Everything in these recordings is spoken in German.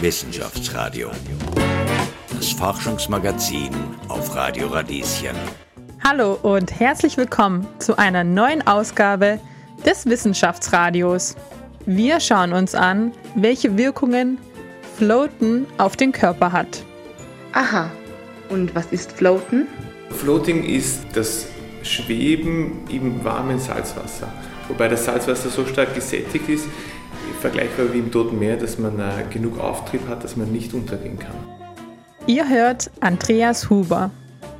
Wissenschaftsradio. Das Forschungsmagazin auf Radio Radieschen. Hallo und herzlich willkommen zu einer neuen Ausgabe des Wissenschaftsradios. Wir schauen uns an, welche Wirkungen Floaten auf den Körper hat. Aha. Und was ist Floaten? Floating ist das Schweben im warmen Salzwasser. Wobei das Salzwasser so stark gesättigt ist, vergleichbar wie im Toten Meer, dass man äh, genug Auftrieb hat, dass man nicht untergehen kann. Ihr hört Andreas Huber.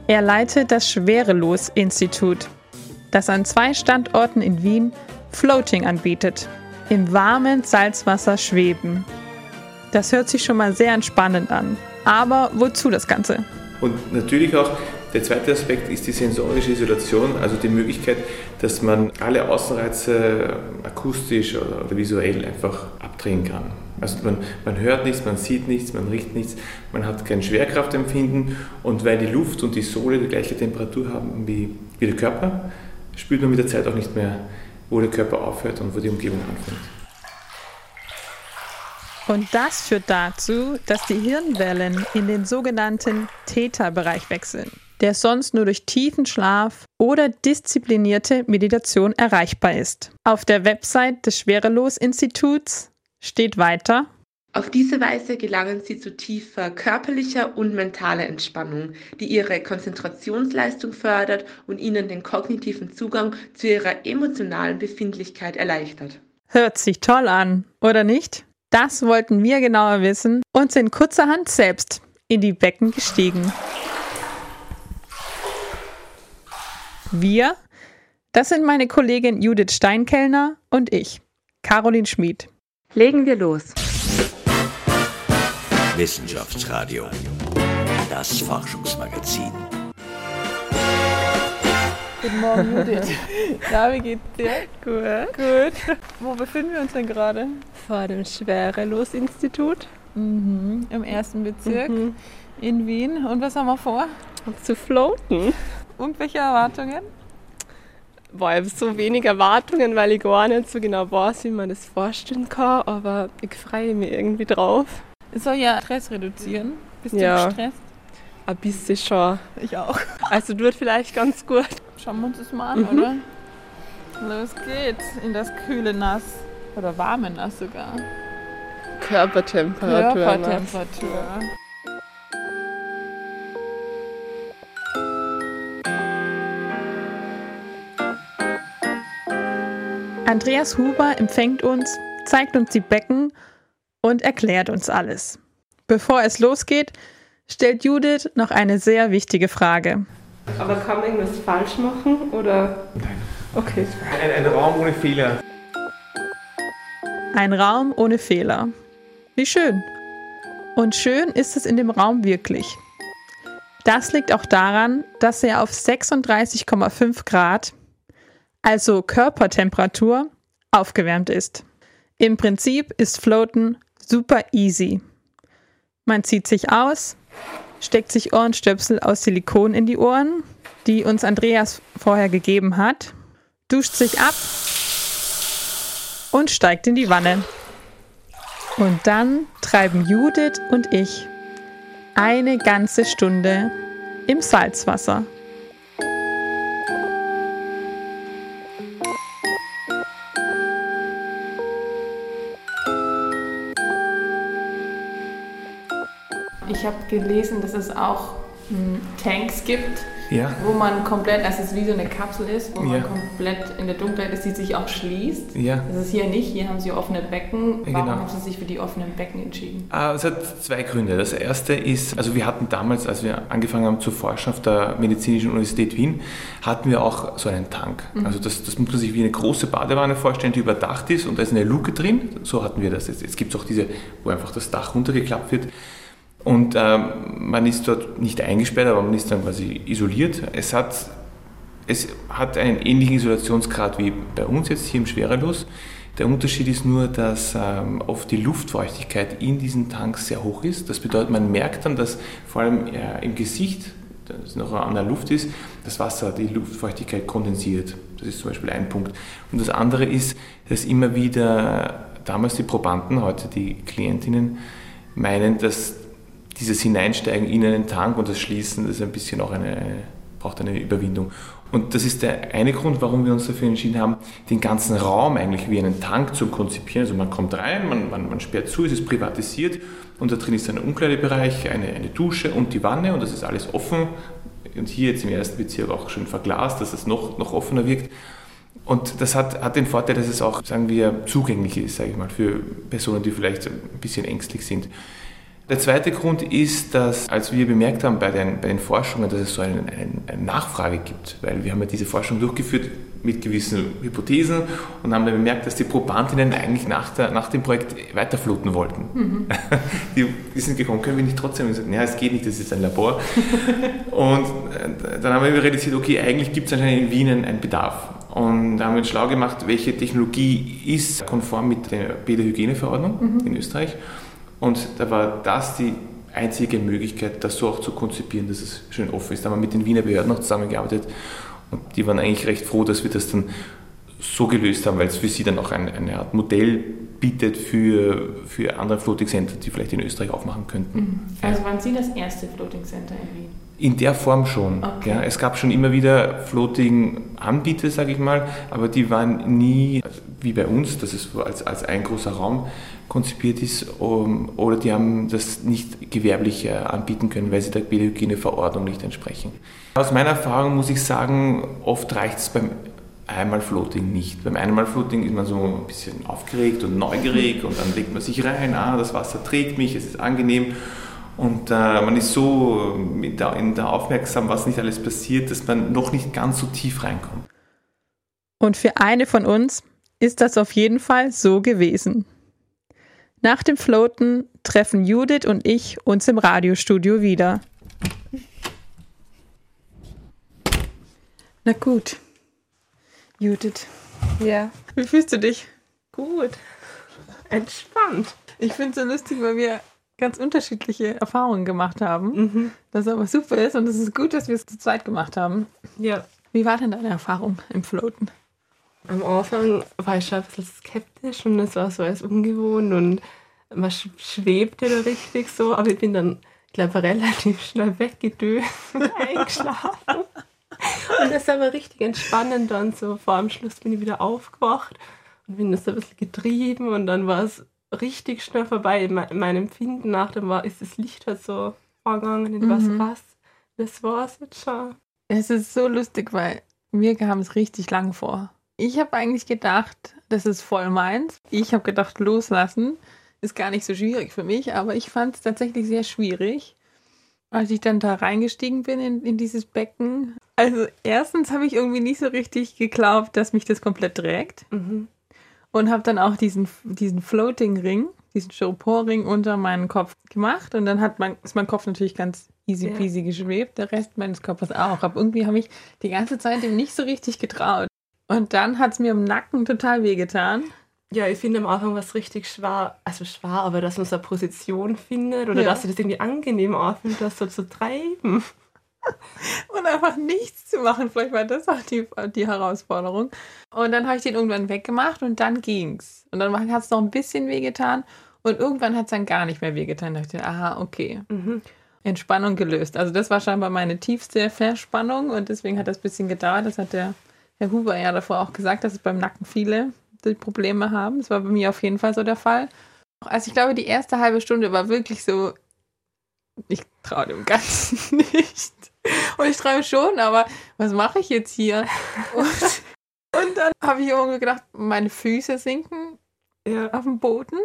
Er leitet das Schwerelos-Institut, das an zwei Standorten in Wien Floating anbietet. Im warmen Salzwasser schweben. Das hört sich schon mal sehr entspannend an. Aber wozu das Ganze? Und natürlich auch der zweite Aspekt ist die sensorische Isolation, also die Möglichkeit, dass man alle Außenreize akustisch oder visuell einfach abdrehen kann. Also man, man hört nichts, man sieht nichts, man riecht nichts, man hat kein Schwerkraftempfinden und weil die Luft und die Sohle die gleiche Temperatur haben wie, wie der Körper, spürt man mit der Zeit auch nicht mehr, wo der Körper aufhört und wo die Umgebung anfängt. Und das führt dazu, dass die Hirnwellen in den sogenannten Theta-Bereich wechseln der sonst nur durch tiefen Schlaf oder disziplinierte Meditation erreichbar ist. Auf der Website des Schwerelos-Instituts steht weiter, auf diese Weise gelangen Sie zu tiefer körperlicher und mentaler Entspannung, die Ihre Konzentrationsleistung fördert und Ihnen den kognitiven Zugang zu Ihrer emotionalen Befindlichkeit erleichtert. Hört sich toll an, oder nicht? Das wollten wir genauer wissen und sind kurzerhand selbst in die Becken gestiegen. Wir, das sind meine Kollegin Judith Steinkellner und ich, Caroline Schmid. Legen wir los. Wissenschaftsradio. Das Forschungsmagazin. Guten Morgen, Judith. Ja, wie geht's dir? Gut. Gut. Wo befinden wir uns denn gerade? Vor dem Schwerelos-Institut. Mhm, Im ersten Bezirk mhm. in Wien. Und was haben wir vor? Zu floaten. Irgendwelche Erwartungen? Boah, ich habe so wenig Erwartungen, weil ich gar nicht so genau weiß, wie man das vorstellen kann, aber ich freue mich irgendwie drauf. Es soll ja Stress reduzieren. Bist ja. du gestresst? Ein bisschen schon. Ich auch. Also tut vielleicht ganz gut. Schauen wir uns das mal an, mhm. oder? Los geht's in das kühle Nass. Oder warme Nass sogar. Körpertemperatur. Körpertemperatur. Andreas Huber empfängt uns, zeigt uns die Becken und erklärt uns alles. Bevor es losgeht, stellt Judith noch eine sehr wichtige Frage. Aber kann man irgendwas falsch machen oder? Nein. Okay. Ein, ein Raum ohne Fehler. Ein Raum ohne Fehler. Wie schön. Und schön ist es in dem Raum wirklich. Das liegt auch daran, dass er auf 36,5 Grad also Körpertemperatur, aufgewärmt ist. Im Prinzip ist Floaten super easy. Man zieht sich aus, steckt sich Ohrenstöpsel aus Silikon in die Ohren, die uns Andreas vorher gegeben hat, duscht sich ab und steigt in die Wanne. Und dann treiben Judith und ich eine ganze Stunde im Salzwasser. Ich habe gelesen, dass es auch hm, Tanks gibt, ja. wo man komplett, also es wie so eine Kapsel ist, wo man komplett in der Dunkelheit ist, die sich auch schließt. Ja. Das ist hier nicht, hier haben sie offene Becken. Warum genau. haben Sie sich für die offenen Becken entschieden? Ah, es hat zwei Gründe. Das erste ist, also wir hatten damals, als wir angefangen haben zu forschen auf der Medizinischen Universität Wien, hatten wir auch so einen Tank. Mhm. Also das, das muss man sich wie eine große Badewanne vorstellen, die überdacht ist und da ist eine Luke drin. So hatten wir das jetzt. Jetzt gibt es auch diese, wo einfach das Dach runtergeklappt wird. Und ähm, man ist dort nicht eingesperrt, aber man ist dann quasi isoliert. Es hat, es hat einen ähnlichen Isolationsgrad wie bei uns jetzt hier im Schwerelos. Der Unterschied ist nur, dass ähm, oft die Luftfeuchtigkeit in diesen Tanks sehr hoch ist. Das bedeutet, man merkt dann, dass vor allem äh, im Gesicht, das noch an der Luft ist, das Wasser, die Luftfeuchtigkeit kondensiert. Das ist zum Beispiel ein Punkt. Und das andere ist, dass immer wieder damals die Probanden, heute die Klientinnen, meinen, dass dieses Hineinsteigen in einen Tank und das Schließen, das ist ein bisschen auch eine, braucht eine Überwindung. Und das ist der eine Grund, warum wir uns dafür entschieden haben, den ganzen Raum eigentlich wie einen Tank zu konzipieren. Also man kommt rein, man, man, man sperrt zu, es ist privatisiert und da drin ist ein Umkleidebereich, eine, eine Dusche und die Wanne und das ist alles offen. Und hier jetzt im ersten Bezirk auch schon verglast, dass es noch, noch offener wirkt. Und das hat, hat den Vorteil, dass es auch, sagen wir, zugänglich ist, sage ich mal, für Personen, die vielleicht ein bisschen ängstlich sind. Der zweite Grund ist, dass als wir bemerkt haben bei den, bei den Forschungen, dass es so eine, eine, Nachfrage gibt, weil wir haben ja diese Forschung durchgeführt mit gewissen Hypothesen und haben dann bemerkt, dass die Probandinnen eigentlich nach, der, nach dem Projekt weiterfluten wollten. Mhm. Die, die, sind gekommen, können wir nicht trotzdem? Und gesagt, ja, es geht nicht, das ist ein Labor. und äh, dann haben wir realisiert, okay, eigentlich gibt es anscheinend in Wien einen Bedarf. Und da haben wir uns schlau gemacht, welche Technologie ist konform mit der Bäderhygieneverordnung mhm. in Österreich. Und da war das die einzige Möglichkeit, das so auch zu konzipieren, dass es schön offen ist. Da haben wir mit den Wiener Behörden noch zusammengearbeitet und die waren eigentlich recht froh, dass wir das dann so gelöst haben, weil es für sie dann auch eine, eine Art Modell bietet für, für andere Floating Center, die vielleicht in Österreich aufmachen könnten. Mhm. Also waren Sie das erste Floating Center in Wien? In der Form schon. Okay. Ja, es gab schon immer wieder Floating-Anbieter, sage ich mal, aber die waren nie wie bei uns, dass es als, als ein großer Raum konzipiert ist, um, oder die haben das nicht gewerblich äh, anbieten können, weil sie der Biohygieneverordnung nicht entsprechen. Aus meiner Erfahrung muss ich sagen, oft reicht es beim einmal Floating nicht. Beim einmal Floating ist man so ein bisschen aufgeregt und neugierig und dann legt man sich rein, ah, das Wasser trägt mich, es ist angenehm. Und äh, man ist so in der, in der Aufmerksam, was nicht alles passiert, dass man noch nicht ganz so tief reinkommt. Und für eine von uns ist das auf jeden Fall so gewesen. Nach dem Floaten treffen Judith und ich uns im Radiostudio wieder. Na gut. Judith. Ja. Wie fühlst du dich? Gut. Entspannt. Ich finde es so lustig, weil wir ganz unterschiedliche Erfahrungen gemacht haben. Mhm. Das aber super ist und es ist gut, dass wir es zu zweit gemacht haben. Ja. Wie war denn deine Erfahrung im Floaten? Am Anfang war ich schon ein bisschen skeptisch und es war so alles ungewohnt und man schwebte da richtig so, aber ich bin dann, glaube relativ schnell weggedöst und eingeschlafen. Und das war richtig entspannend dann so. Vor am Schluss bin ich wieder aufgewacht und bin das ein bisschen getrieben und dann war es richtig schnell vorbei. Mein Empfinden nach dem war, ist das Licht halt so vorgegangen in was mhm. was. Das war es jetzt schon. Es ist so lustig, weil mir kam es richtig lang vor. Ich habe eigentlich gedacht, das ist voll meins. Ich habe gedacht, loslassen ist gar nicht so schwierig für mich, aber ich fand es tatsächlich sehr schwierig, als ich dann da reingestiegen bin in, in dieses Becken. Also erstens habe ich irgendwie nicht so richtig geglaubt, dass mich das komplett trägt. Mhm und habe dann auch diesen, diesen Floating-Ring, diesen Styropor-Ring unter meinen Kopf gemacht und dann hat mein, ist mein Kopf natürlich ganz easy peasy ja. geschwebt, der Rest meines Körpers auch. Aber irgendwie habe ich die ganze Zeit dem nicht so richtig getraut. Und dann hat es mir im Nacken total wehgetan. Ja, ich finde am Anfang was richtig schwer, also schwer, aber dass man so eine Position findet oder ja. dass sich das irgendwie angenehm anfühlt, das so zu treiben. und einfach nichts zu machen. Vielleicht war das auch die, die Herausforderung. Und dann habe ich den irgendwann weggemacht und dann ging's. Und dann hat es noch ein bisschen wehgetan und irgendwann hat es dann gar nicht mehr wehgetan. Da dachte ich, aha, okay. Mhm. Entspannung gelöst. Also das war scheinbar meine tiefste Verspannung und deswegen hat das ein bisschen gedauert. Das hat der Herr Huber ja davor auch gesagt, dass es beim Nacken viele die Probleme haben. Das war bei mir auf jeden Fall so der Fall. Also ich glaube, die erste halbe Stunde war wirklich so, ich traue dem Ganzen nicht. Und ich träume schon, aber was mache ich jetzt hier? Und, und dann habe ich irgendwie gedacht, meine Füße sinken ja. auf dem Boden,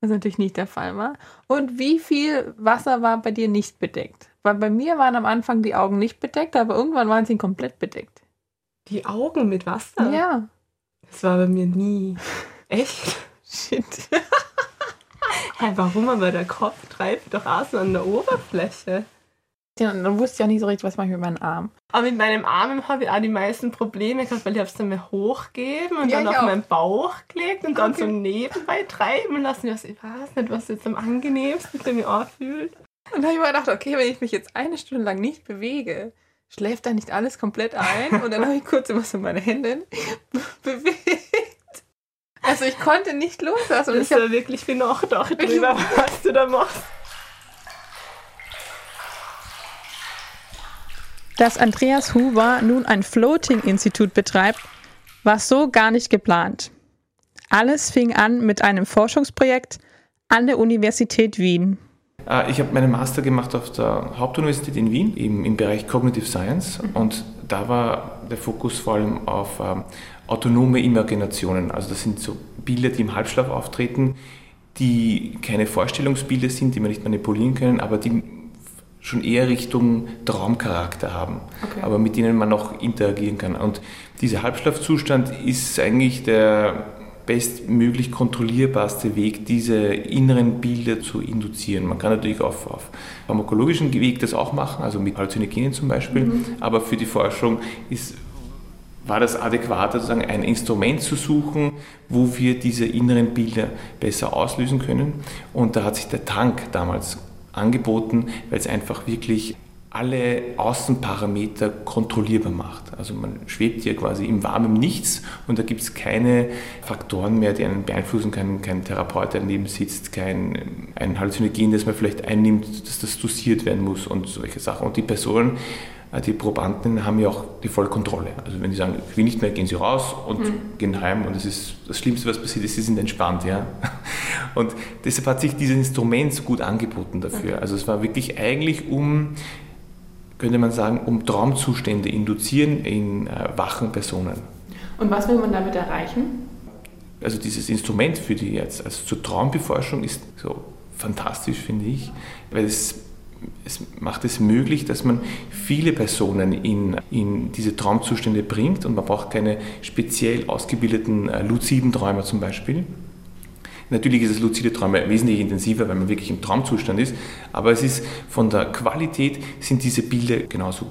was natürlich nicht der Fall war. Und wie viel Wasser war bei dir nicht bedeckt? Weil bei mir waren am Anfang die Augen nicht bedeckt, aber irgendwann waren sie komplett bedeckt. Die Augen mit Wasser? Ja. Das war bei mir nie. Echt? Shit. Hä, warum aber der Kopf treibt doch außen an der Oberfläche? Ja, und dann wusste ich auch nicht so richtig, was mache ich mit meinem Arm. Aber mit meinem Arm habe ich auch die meisten Probleme gehabt, weil ich habe es dann mal hochgeben und ja, dann auf auch. meinen Bauch gelegt und dann okay. so nebenbei treiben lassen. Ich weiß nicht, was jetzt am angenehmsten für mich anfühlt. Und dann habe ich mir gedacht, okay, wenn ich mich jetzt eine Stunde lang nicht bewege, schläft da nicht alles komplett ein? Und dann habe ich kurz immer so meine Hände bewegt. Also ich konnte nicht loslassen. Und ich habe wirklich viel nachgedacht drüber, was du da machst. Dass Andreas Huber nun ein Floating-Institut betreibt, war so gar nicht geplant. Alles fing an mit einem Forschungsprojekt an der Universität Wien. Äh, ich habe meinen Master gemacht auf der Hauptuniversität in Wien im, im Bereich Cognitive Science und da war der Fokus vor allem auf ähm, autonome Imaginationen. Also das sind so Bilder, die im Halbschlaf auftreten, die keine Vorstellungsbilder sind, die wir nicht manipulieren können, aber die schon eher Richtung Traumcharakter haben, okay. aber mit denen man noch interagieren kann. Und dieser Halbschlafzustand ist eigentlich der bestmöglich kontrollierbarste Weg, diese inneren Bilder zu induzieren. Man kann natürlich auf, auf pharmakologischen Weg das auch machen, also mit Halluzinogenen zum Beispiel, mhm. aber für die Forschung ist, war das adäquat, sozusagen ein Instrument zu suchen, wo wir diese inneren Bilder besser auslösen können. Und da hat sich der Tank damals angeboten, weil es einfach wirklich alle Außenparameter kontrollierbar macht. Also man schwebt hier quasi im warmen Nichts und da gibt es keine Faktoren mehr, die einen beeinflussen können, kein Therapeut, der daneben sitzt, kein ein Halluzinogen, das man vielleicht einnimmt, dass das dosiert werden muss und solche Sachen. Und die Personen, äh, die Probanden haben ja auch die volle Kontrolle. Also wenn sie sagen, ich will nicht mehr, gehen sie raus und mhm. gehen heim und das ist das Schlimmste, was passiert ist, sie sind entspannt. Ja? Und deshalb hat sich dieses Instrument so gut angeboten dafür. Okay. Also es war wirklich eigentlich um könnte man sagen, um Traumzustände induzieren in äh, wachen Personen. Und was will man damit erreichen? Also dieses Instrument für die jetzt, also zur Traumbeforschung ist so fantastisch, finde ich, weil es, es macht es möglich, dass man viele Personen in, in diese Traumzustände bringt und man braucht keine speziell ausgebildeten äh, luziden Träumer zum Beispiel, Natürlich ist das luzide Träume wesentlich intensiver, weil man wirklich im Traumzustand ist, aber es ist von der Qualität sind diese Bilder genauso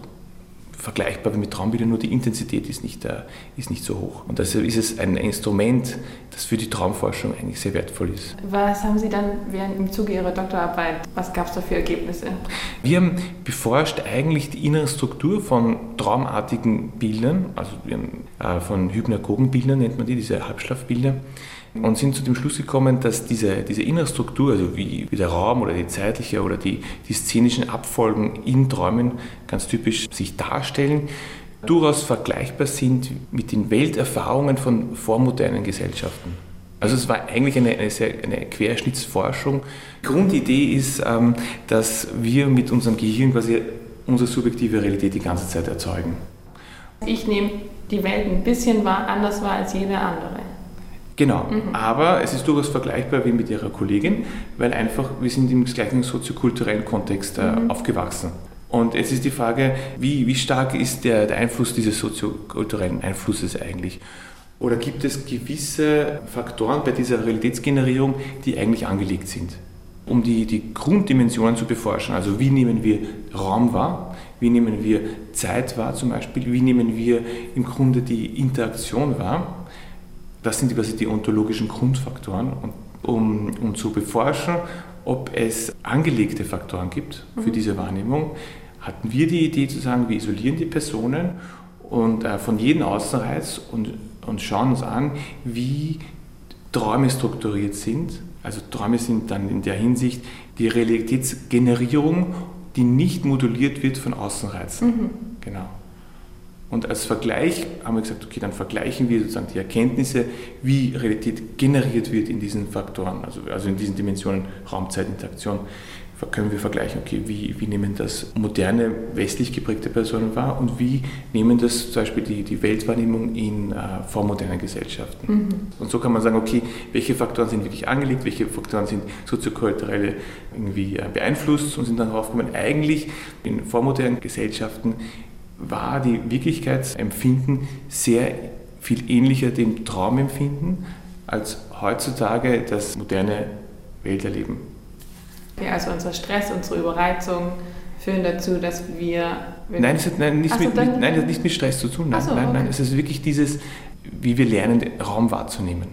vergleichbar wie mit Traumbildern, nur die Intensität ist nicht, äh, ist nicht so hoch. Und deshalb ist es ein Instrument, das für die Traumforschung eigentlich sehr wertvoll ist. Was haben Sie dann während im Zuge Ihrer Doktorarbeit, was gab es da für Ergebnisse? Wir haben beforscht eigentlich die innere Struktur von traumartigen Bildern, also äh, von Hypnagogenbildern nennt man die, diese Halbschlafbilder und sind zu dem Schluss gekommen, dass diese, diese innere Struktur, also wie, wie der Raum oder die zeitliche oder die, die szenischen Abfolgen in Träumen ganz typisch sich darstellen, durchaus vergleichbar sind mit den Welterfahrungen von vormodernen Gesellschaften. Also es war eigentlich eine, eine, sehr, eine Querschnittsforschung. Grundidee ist, ähm, dass wir mit unserem Gehirn quasi unsere subjektive Realität die ganze Zeit erzeugen. Ich nehme die Welt ein bisschen anders wahr als jede andere. Genau, mhm. aber es ist durchaus vergleichbar wie mit ihrer Kollegin, weil einfach wir sind im gleichen soziokulturellen Kontext äh, mhm. aufgewachsen. Und jetzt ist die Frage, wie, wie stark ist der, der Einfluss dieses soziokulturellen Einflusses eigentlich? Oder gibt es gewisse Faktoren bei dieser Realitätsgenerierung, die eigentlich angelegt sind? Um die, die Grunddimensionen zu beforschen, also wie nehmen wir Raum wahr, wie nehmen wir Zeit wahr zum Beispiel, wie nehmen wir im Grunde die Interaktion wahr, das sind quasi die ontologischen Grundfaktoren, um, um zu beforschen, ob es angelegte Faktoren gibt für mhm. diese Wahrnehmung. Hatten wir die Idee zu sagen, wir isolieren die Personen und äh, von jedem Außenreiz und, und schauen uns an, wie Träume strukturiert sind. Also Träume sind dann in der Hinsicht die Realitätsgenerierung, die nicht moduliert wird von Außenreizen. Mhm. Genau. Und als Vergleich haben wir gesagt, okay, dann vergleichen wir sozusagen die Erkenntnisse, wie Realität generiert wird in diesen Faktoren, also, also in diesen Dimensionen Raumzeit, Interaktion. Können wir vergleichen, okay, wie, wie nehmen das moderne, westlich geprägte Personen wahr und wie nehmen das zum Beispiel die, die Weltwahrnehmung in äh, vormodernen Gesellschaften. Mhm. Und so kann man sagen, okay, welche Faktoren sind wirklich angelegt, welche Faktoren sind soziokulturell irgendwie äh, beeinflusst und sind dann darauf gekommen, eigentlich in vormodernen Gesellschaften war die Wirklichkeitsempfinden sehr viel ähnlicher dem Traumempfinden als heutzutage das moderne Welterleben. Ja, also unser Stress, unsere Überreizung führen dazu, dass wir... Nein, es hat, nein, nichts, mit, nein, es hat nichts mit Stress zu tun. Nein, so, nein, okay. nein, es ist wirklich dieses, wie wir lernen, Raum wahrzunehmen.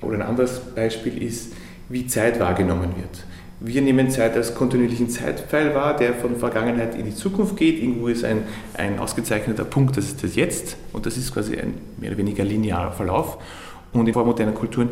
Oder ein anderes Beispiel ist, wie Zeit wahrgenommen wird. Wir nehmen Zeit als kontinuierlichen Zeitpfeil wahr, der von Vergangenheit in die Zukunft geht. Irgendwo ist ein, ein ausgezeichneter Punkt, das ist das Jetzt und das ist quasi ein mehr oder weniger linearer Verlauf. Und in vormodernen Kulturen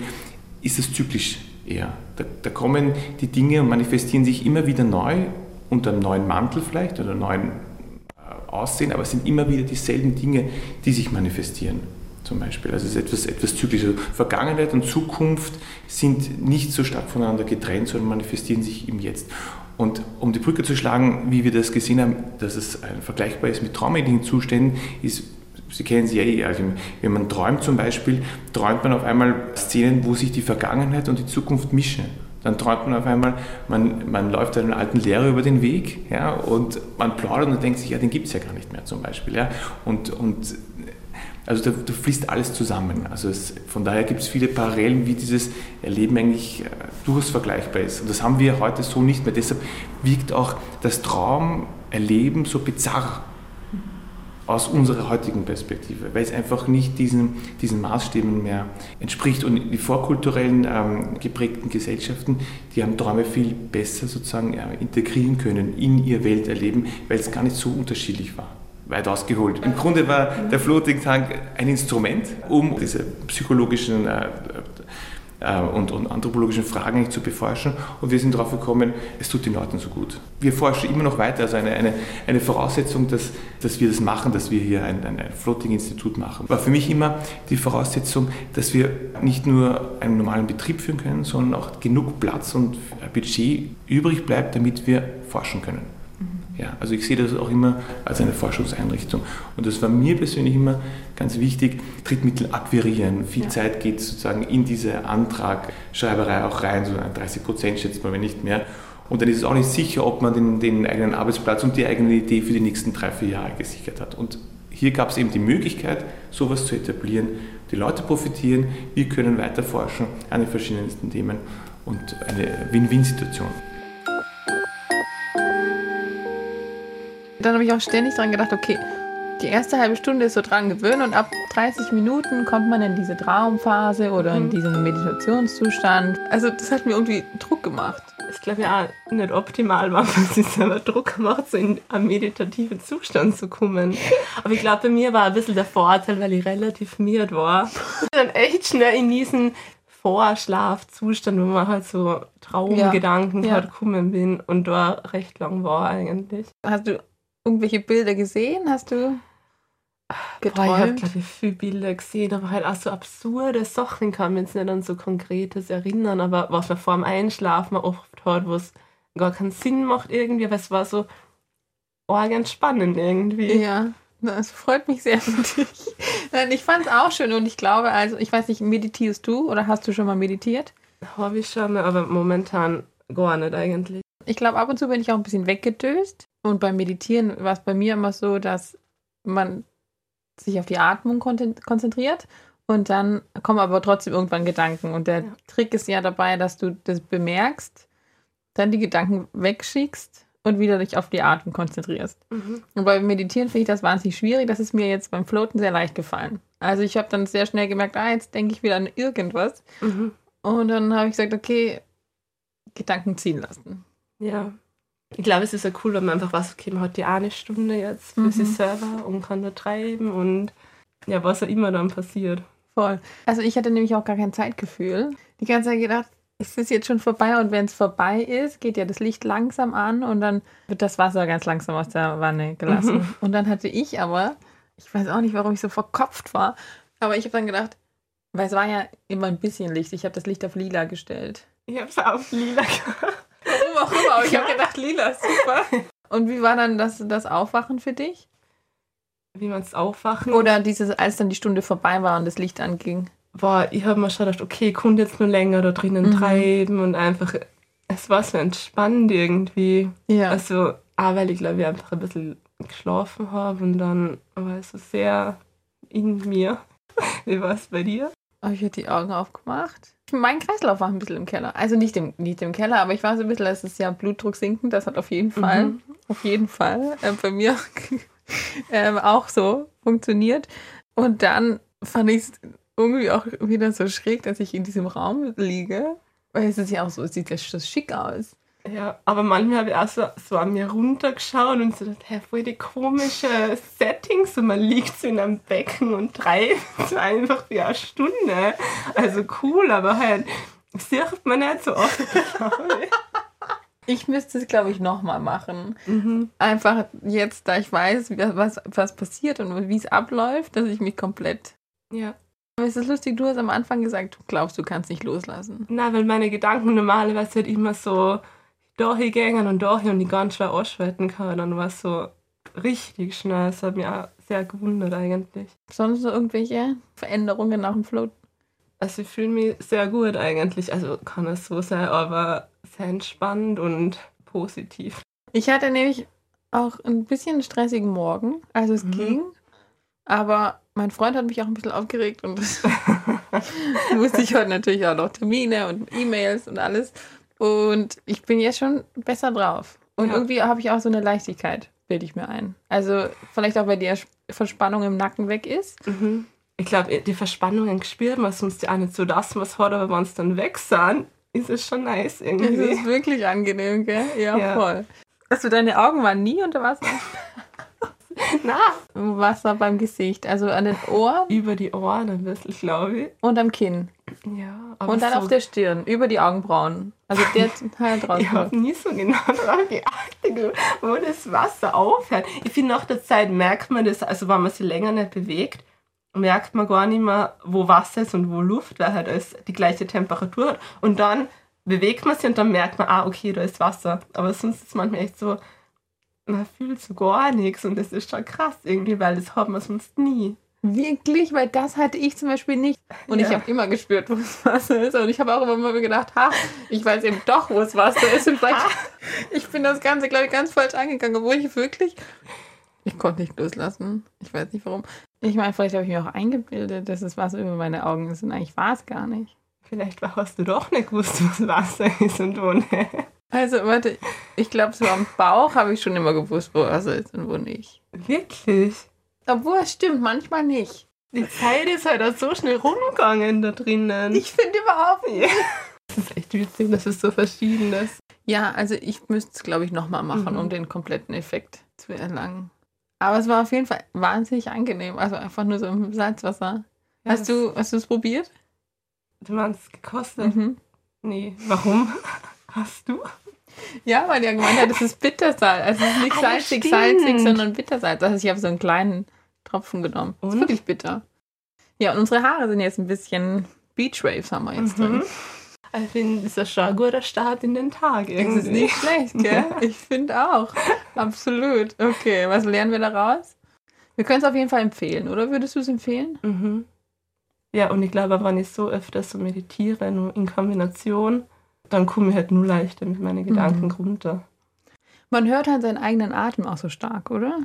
ist es zyklisch eher. Da, da kommen die Dinge und manifestieren sich immer wieder neu unter einem neuen Mantel vielleicht oder einem neuen äh, Aussehen, aber es sind immer wieder dieselben Dinge, die sich manifestieren zum Beispiel. Also es ist etwas, etwas zyklisch. Also Vergangenheit und Zukunft sind nicht so stark voneinander getrennt, sondern manifestieren sich im Jetzt. Und um die Brücke zu schlagen, wie wir das gesehen haben, dass es vergleichbar ist mit traumähnlichen Zuständen, ist, Sie kennen sie ja eh, also wenn man träumt zum Beispiel, träumt man auf einmal Szenen, wo sich die Vergangenheit und die Zukunft mischen. Dann träumt man auf einmal, man, man läuft einem alten Lehrer über den Weg ja, und man plaudert und denkt sich, ja, den gibt es ja gar nicht mehr zum Beispiel. Ja. Und, und also da, da, fließt alles zusammen. Also es, von daher gibt es viele Parallelen, wie dieses Erleben eigentlich äh, durchaus vergleichbar ist. Und das haben wir heute so nicht mehr. Deshalb wirkt auch das Traumerleben so bizarr aus unserer heutigen Perspektive, weil es einfach nicht diesen, diesen Maßstäben mehr entspricht. Und die vorkulturellen ähm, geprägten Gesellschaften, die haben Träume viel besser sozusagen äh, integrieren können in ihr Welterleben, weil es gar nicht so unterschiedlich war weit ausgeholt. Im Grunde war der Floating Tank ein Instrument, um diese psychologischen äh, äh, und, und, anthropologischen Fragen zu beforschen. Und wir sind darauf gekommen, es tut den Leuten so gut. Wir forschen immer noch weiter. Also eine, eine, eine Voraussetzung, dass, dass wir das machen, dass wir hier ein, ein, ein Floating-Institut machen, war für mich immer die Voraussetzung, dass wir nicht nur einen normalen Betrieb führen können, sondern auch genug Platz und Budget übrig bleibt, damit wir forschen können. Ja, also ich sehe das auch immer als eine Forschungseinrichtung. Und das war mir persönlich immer ganz wichtig, Drittmittel akquirieren. Viel ja. Zeit geht sozusagen in diese Antragschreiberei auch rein, so 30 Prozent schätzt man, wenn nicht mehr. Und dann ist es auch nicht sicher, ob man den, den eigenen Arbeitsplatz und die eigene Idee für die nächsten drei, vier Jahre gesichert hat. Und hier gab es eben die Möglichkeit, sowas zu etablieren. Die Leute profitieren, wir können weiter forschen an den verschiedensten Themen und eine Win-Win-Situation. Dann habe ich auch ständig dran gedacht, okay, die erste halbe Stunde ist so dran gewöhnt und ab 30 Minuten kommt man in diese Traumphase oder in mhm. diesen Meditationszustand. Also das hat mir irgendwie Druck gemacht. Ich glaube ja nicht optimal war, wenn sich selber Druck macht, so in einen meditativen Zustand zu kommen. Aber ich glaube, bei mir war ein bisschen der Vorteil, weil ich relativ miert war. Dann echt schnell in diesen Vorschlafzustand, wo man halt so Traumgedanken ja. hat, kommen bin und da recht lang war eigentlich. Hast du irgendwelche Bilder gesehen? Hast du geträumt? Boah, ich habe, glaube ich, viele Bilder gesehen, aber halt auch so absurde Sachen kann man jetzt nicht an so Konkretes erinnern, aber was man vor dem Einschlafen oft hat, wo es gar keinen Sinn macht irgendwie, aber es war so oh, ganz spannend irgendwie. Ja. Das freut mich sehr für dich. Ich fand es auch schön und ich glaube, also ich weiß nicht, meditierst du oder hast du schon mal meditiert? Habe ich schon mal, aber momentan gar nicht eigentlich. Ich glaube, ab und zu bin ich auch ein bisschen weggedöst. Und beim Meditieren war es bei mir immer so, dass man sich auf die Atmung konzentriert und dann kommen aber trotzdem irgendwann Gedanken. Und der ja. Trick ist ja dabei, dass du das bemerkst, dann die Gedanken wegschickst und wieder dich auf die Atmung konzentrierst. Mhm. Und beim Meditieren finde ich das wahnsinnig schwierig. Das ist mir jetzt beim Floaten sehr leicht gefallen. Also ich habe dann sehr schnell gemerkt, ah, jetzt denke ich wieder an irgendwas. Mhm. Und dann habe ich gesagt, okay, Gedanken ziehen lassen. Ja. Ich glaube, es ist ja cool, wenn man einfach weiß, okay, man hat die eine Stunde jetzt für mhm. sich selber und kann da treiben und ja, was auch immer dann passiert. Voll. Also ich hatte nämlich auch gar kein Zeitgefühl. Die ganze Zeit gedacht, ist es jetzt schon vorbei und wenn es vorbei ist, geht ja das Licht langsam an und dann wird das Wasser ganz langsam aus der Wanne gelassen. Mhm. Und dann hatte ich aber, ich weiß auch nicht, warum ich so verkopft war, aber ich habe dann gedacht, weil es war ja immer ein bisschen Licht, ich habe das Licht auf lila gestellt. Ich habe es auf lila gemacht. Warum auch immer, aber ich habe gedacht, lila, super. Und wie war dann das, das Aufwachen für dich? Wie man es aufwachen? Oder dieses, als dann die Stunde vorbei war und das Licht anging? Boah, ich habe mir schon gedacht, okay, ich konnte jetzt nur länger da drinnen mhm. treiben und einfach, es war so entspannend irgendwie. Ja. Also, auch weil ich glaube ich einfach ein bisschen geschlafen habe und dann war es so sehr in mir. Wie war es bei dir? Ich hatte die Augen aufgemacht. Mein Kreislauf war ein bisschen im Keller. Also nicht im, nicht im Keller, aber ich war so ein bisschen, es ist ja Blutdruck sinken, das hat auf jeden Fall, mhm. auf jeden Fall äh, bei mir äh, auch so funktioniert. Und dann fand ich es irgendwie auch wieder so schräg, dass ich in diesem Raum liege. Weil es ist ja auch so, es sieht ja so schick aus. Ja, aber manchmal habe ich auch so, so an mir runtergeschaut und so gedacht, hey, voll die komische Settings und man liegt so in einem Becken und treibt so einfach für eine Stunde. Also cool, aber halt sieht man nicht so oft, ich. Ich müsste es, glaube ich, nochmal machen. Einfach jetzt, da ich weiß, wie- was, was passiert und wie es abläuft, dass ich mich komplett. Ja. Aber es ist lustig, du hast am Anfang gesagt, du glaubst, du kannst nicht loslassen. Na, weil meine Gedanken normalerweise halt immer so durchgängen und durch und die ganz schwer ausschalten kann. Dann war es so richtig schnell. Das hat mich auch sehr gewundert eigentlich. Sonst so irgendwelche Veränderungen nach dem Float? Also ich fühle mich sehr gut eigentlich. Also kann es so sein, aber sehr entspannt und positiv. Ich hatte nämlich auch ein bisschen einen stressigen Morgen. Also es Mhm. ging. Aber mein Freund hat mich auch ein bisschen aufgeregt und das musste ich heute natürlich auch noch Termine und E-Mails und alles. Und ich bin jetzt schon besser drauf. Und Ja. irgendwie habe ich auch so eine Leichtigkeit, bilde ich mir ein. Also vielleicht auch, weil die Verspannung im Nacken weg ist. Mhm. Ich glaube, die Verspannungen spürt man sonst ja auch nicht so, dass man es hat, aber wenn es dann weg sind, ist es schon nice Es irgendwie. ist wirklich angenehm, gell? Ja, Ja. voll. Also deine Augen waren nie unter Wasser? Na, Wasser beim Gesicht, also an den Ohren über die Ohren ein bisschen, glaube ich. und am Kinn. Ja, aber Und dann so, auf der Stirn, über die Augenbrauen. Also der Teil Ich draußen. habe nie so genau drauf geachtet, wo das Wasser aufhört. Ich finde, nach der Zeit merkt man das, also wenn man sich länger nicht bewegt, merkt man gar nicht mehr, wo Wasser ist und wo Luft, weil halt alles die gleiche Temperatur hat. Und dann bewegt man sich und dann merkt man, ah, okay, da ist Wasser. Aber sonst ist manchmal echt so, man fühlt so gar nichts und das ist schon krass irgendwie, weil das hat man sonst nie. Wirklich, weil das hatte ich zum Beispiel nicht. Und ich Ja. habe immer gespürt, wo das Wasser ist. Und ich habe auch immer mal gedacht, ha, ich weiß eben doch, wo das Wasser ist. Und vielleicht, ich bin das Ganze, glaube ich, ganz falsch angegangen, obwohl ich wirklich, ich konnte nicht loslassen. Ich weiß nicht warum. Ich meine, vielleicht habe ich mir auch eingebildet, dass das Wasser über meine Augen ist. Und eigentlich war es gar nicht. Vielleicht hast du doch nicht gewusst, was Wasser ist und wo nicht. Also, warte, ich glaube, so am Bauch habe ich schon immer gewusst, wo Wasser ist und wo nicht. Wirklich? Obwohl, es stimmt, manchmal nicht. Die Zeit ist halt auch so schnell rumgegangen da drinnen. Ich finde überhaupt nicht. Das ist echt witzig, dass es so verschieden ist. Ja, also ich müsste es, glaube ich, nochmal machen, Mhm. um den kompletten Effekt zu erlangen. Aber es war auf jeden Fall wahnsinnig angenehm. Also einfach nur so im Salzwasser. Hast du hast du es probiert? Du meinst gekostet? Mhm. Nee. Warum? Hast du? Ja, weil die ja gemeint hat, es ist Bittersalz. Also es ist nicht Ah, ja, salzig, stimmt. salzig, sondern Bittersalz. Also ich habe so einen kleinen Tropfen genommen. Ist Und? wirklich bitter. Ja, und unsere Haare sind jetzt ein bisschen Beachwaves haben wir jetzt drin. Mhm. Ich finde, das ist schon ein guter Start in den Tag. Das Irgendwie. ist nicht schlecht, gell? Ich finde auch. Absolut. Okay, was lernen wir daraus? Wir können es auf jeden Fall empfehlen, oder? Würdest du es empfehlen? Mhm. Ja, und ich glaube, wenn ich so öfter so meditiere, nur in Kombination, dann komme ich halt nur leichter mit meinen Gedanken runter. Man hört halt seinen eigenen Atem auch so stark, oder?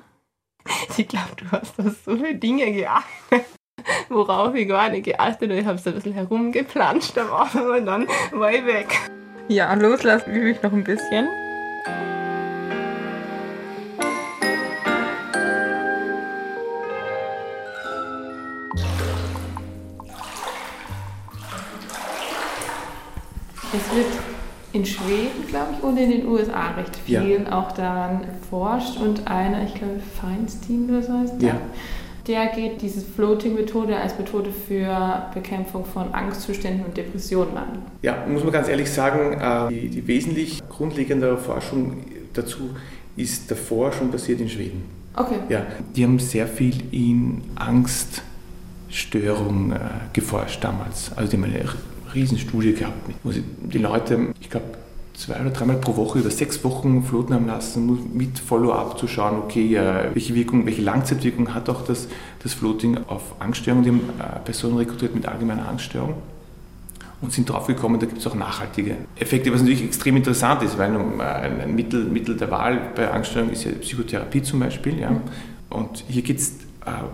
Ich glaube, du hast auf so viele Dinge geachtet, worauf ich gar nicht geachtet habe. Ich habe so ein bisschen herumgeplanscht am Abend und dann war ich weg. Ja, loslassen übe ich noch ein bisschen. Es wird in Schweden, glaube ich, und in den USA recht Ja. viel auch daran geforscht. Und einer, ich glaube, Feinstein oder so heißt der, Ja. der geht diese Floating-Methode als Methode für Bekämpfung von Angstzuständen und Depressionen an. Ja, muss man ganz ehrlich sagen, äh, die, die wesentlich grundlegende Forschung dazu ist davor schon passiert in Schweden. Okay. Ja, die haben sehr viel in Angststörung äh, geforscht damals. Also die haben eine Riesenstudie gehabt, wo sie die Leute, ich glaube, zwei oder dreimal pro Woche über sechs Wochen floaten haben lassen, mit Follow-up zu schauen, okay, äh, welche Wirkung, welche Langzeitwirkung hat auch das, das Floating auf Angststörungen. Die haben äh, Personen rekrutiert mit allgemeiner Angststörung und sind draufgekommen, da gibt es auch nachhaltige Effekte, was natürlich extrem interessant ist, weil äh, ein Mittel, Mittel der Wahl bei Angststörungen ist ja Psychotherapie zum Beispiel. Ja? Und hier geht es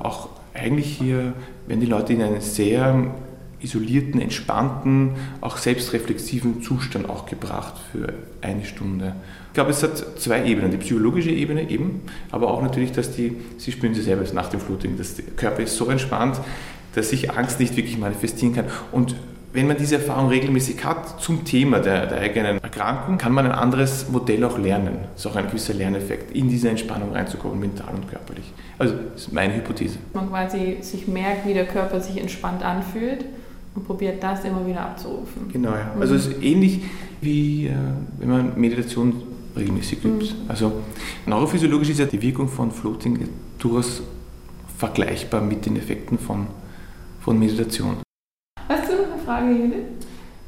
auch eigentlich hier, wenn die Leute in einen sehr isolierten, entspannten, auch selbstreflexiven Zustand auch gebracht für eine Stunde. Ich glaube, es hat zwei Ebenen. Die psychologische Ebene eben, aber auch natürlich, dass die, Sie spüren sie selber nach dem Floating, dass der Körper ist so entspannt, dass sich Angst nicht wirklich manifestieren kann. Und wenn man diese Erfahrung regelmäßig hat zum Thema der, der, eigenen Erkrankung, kann man ein anderes Modell auch lernen. Das ist auch ein gewisser Lerneffekt, in diese Entspannung reinzukommen, mental und körperlich. Also das ist meine Hypothese. Man quasi sich merkt, wie der Körper sich entspannt anfühlt und probiert das immer wieder abzurufen. Genau, ja. Also es ist ähnlich wie äh, wenn man Meditation regelmäßig übt. Mhm. Also neurophysiologisch ist ja die Wirkung von Floating durchaus vergleichbar mit den Effekten von, von Meditation. Hast du eine Frage, Judith?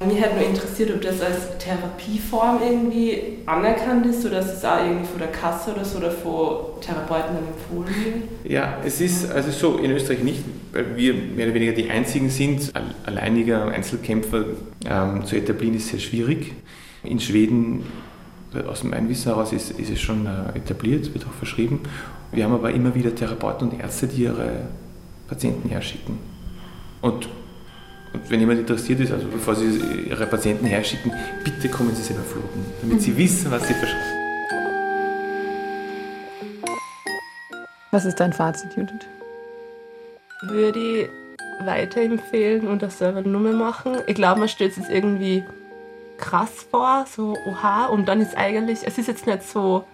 Mich hat nur interessiert, ob das als Therapieform irgendwie anerkannt ist oder dass es auch irgendwie von der Kasse oder so oder von Therapeuten empfohlen wird. Ja, es ist also so in Österreich nicht, weil wir mehr oder weniger die einzigen sind. Alleiniger Einzelkämpfer ähm, zu etablieren ist sehr schwierig. In Schweden, aus meinem Wissen heraus, ist, ist es schon äh, etabliert, wird auch verschrieben. Wir haben aber immer wieder Therapeuten und Ärzte, die ihre Patienten herschicken. Und und wenn jemand interessiert ist, also bevor Sie Ihre Patienten herschicken, bitte kommen Sie selber flogen, damit mhm. Sie wissen, was Sie verschreiben. Was ist dein Fazit, Judith? Würde ich weiterempfehlen und das selber nur mehr machen. Ich glaube, man stellt es irgendwie krass vor, so oha, und dann ist eigentlich, es ist jetzt nicht so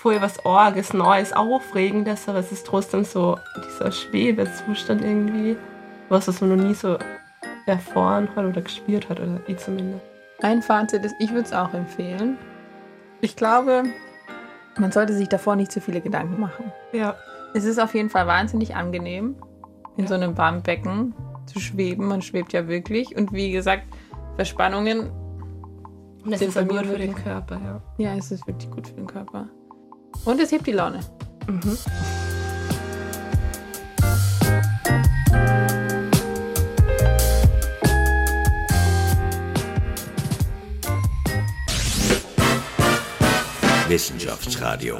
voll was Orges, Neues, Aufregendes, aber es ist trotzdem so dieser Schwebezustand irgendwie, was man noch nie so erfahren hat oder gespürt hat, oder ich zumindest. Mein Fazit ist, ich würde es auch empfehlen. Ich glaube, man sollte sich davor nicht zu viele Gedanken machen. Ja. Es ist auf jeden Fall wahnsinnig angenehm, in so einem warmen Becken zu schweben. Man schwebt ja wirklich. Und wie gesagt, Verspannungen. Und es ist gut für den Körper, ja. Ja, es ist wirklich gut für den Körper. Und es hebt die Laune. Mhm. Wissenschaftsradio.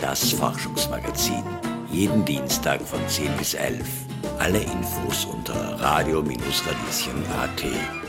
Das Forschungsmagazin. Jeden Dienstag von 10 bis 11. Alle Infos unter radio-radieschen.at.